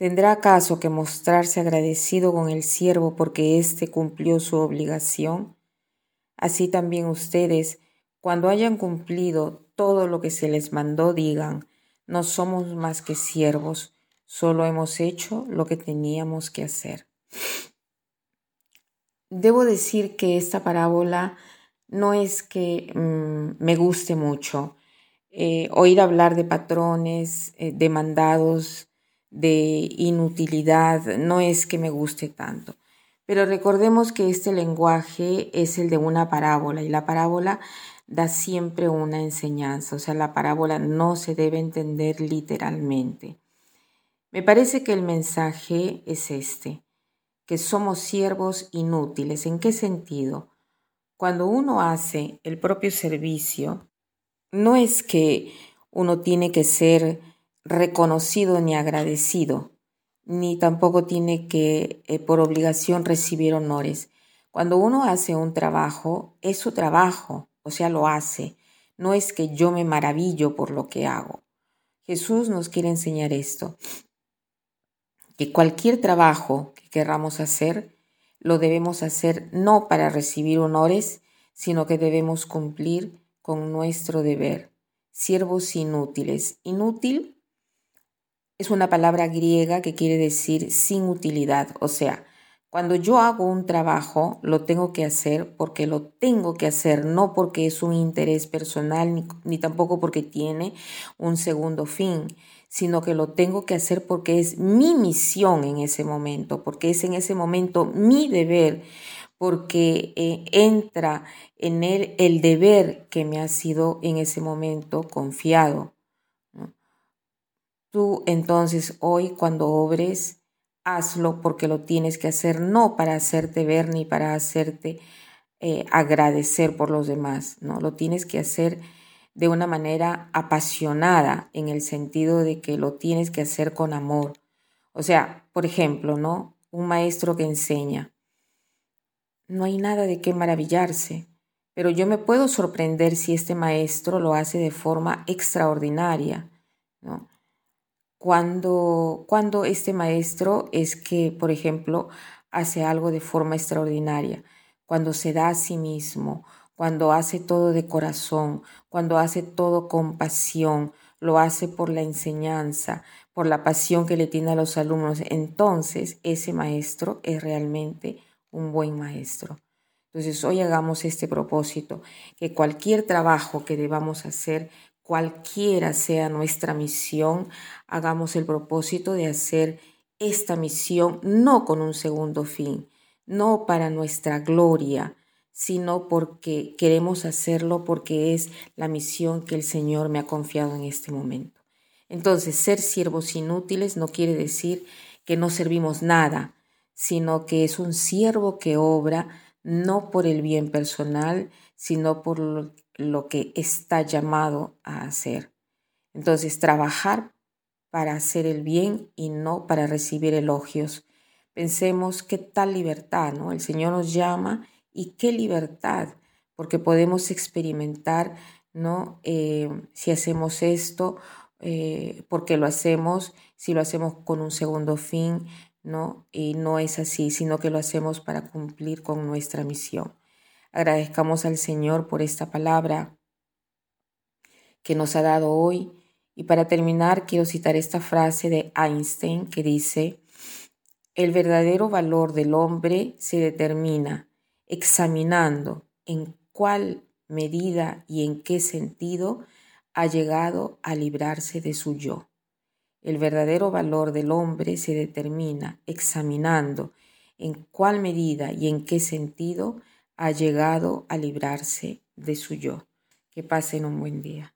¿Tendrá acaso que mostrarse agradecido con el siervo porque éste cumplió su obligación? Así también ustedes, cuando hayan cumplido todo lo que se les mandó, digan, no somos más que siervos, solo hemos hecho lo que teníamos que hacer. Debo decir que esta parábola no es que mm, me guste mucho. Eh, oír hablar de patrones, eh, de mandados, de inutilidad, no es que me guste tanto. Pero recordemos que este lenguaje es el de una parábola y la parábola da siempre una enseñanza, o sea, la parábola no se debe entender literalmente. Me parece que el mensaje es este, que somos siervos inútiles. ¿En qué sentido? Cuando uno hace el propio servicio, no es que uno tiene que ser reconocido ni agradecido, ni tampoco tiene que eh, por obligación recibir honores. Cuando uno hace un trabajo, es su trabajo, o sea, lo hace. No es que yo me maravillo por lo que hago. Jesús nos quiere enseñar esto, que cualquier trabajo que querramos hacer, lo debemos hacer no para recibir honores, sino que debemos cumplir con nuestro deber. Siervos inútiles. Inútil es una palabra griega que quiere decir sin utilidad, o sea, cuando yo hago un trabajo, lo tengo que hacer porque lo tengo que hacer, no porque es un interés personal ni, tampoco porque tiene un segundo fin, sino que lo tengo que hacer porque es mi misión en ese momento, porque es en ese momento mi deber, porque eh, entra en él el deber que me ha sido en ese momento confiado. Tú entonces hoy cuando obres, hazlo porque lo tienes que hacer, no para hacerte ver ni para hacerte eh, agradecer por los demás, ¿no? Lo tienes que hacer de una manera apasionada en el sentido de que lo tienes que hacer con amor. O sea, por ejemplo, ¿no? Un maestro que enseña. No hay nada de qué maravillarse, pero yo me puedo sorprender si este maestro lo hace de forma extraordinaria, ¿no? Cuando, cuando este maestro es que, por ejemplo, hace algo de forma extraordinaria, cuando se da a sí mismo, cuando hace todo de corazón, cuando hace todo con pasión, lo hace por la enseñanza, por la pasión que le tiene a los alumnos, entonces ese maestro es realmente un buen maestro. Entonces hoy hagamos este propósito, que cualquier trabajo que debamos hacer cualquiera sea nuestra misión, hagamos el propósito de hacer esta misión no con un segundo fin, no para nuestra gloria, sino porque queremos hacerlo porque es la misión que el Señor me ha confiado en este momento. Entonces, ser siervos inútiles no quiere decir que no servimos nada, sino que es un siervo que obra no por el bien personal, sino por lo que está llamado a hacer. Entonces, trabajar para hacer el bien y no para recibir elogios. Pensemos qué tal libertad, ¿no? El Señor nos llama y qué libertad, porque podemos experimentar, ¿no? Eh, si hacemos esto, eh, porque lo hacemos, si lo hacemos con un segundo fin, ¿no? Y no es así, sino que lo hacemos para cumplir con nuestra misión. Agradezcamos al Señor por esta palabra que nos ha dado hoy. Y para terminar, quiero citar esta frase de Einstein que dice, el verdadero valor del hombre se determina examinando en cuál medida y en qué sentido ha llegado a librarse de su yo. El verdadero valor del hombre se determina examinando en cuál medida y en qué sentido ha llegado a librarse de su yo. Que pasen un buen día.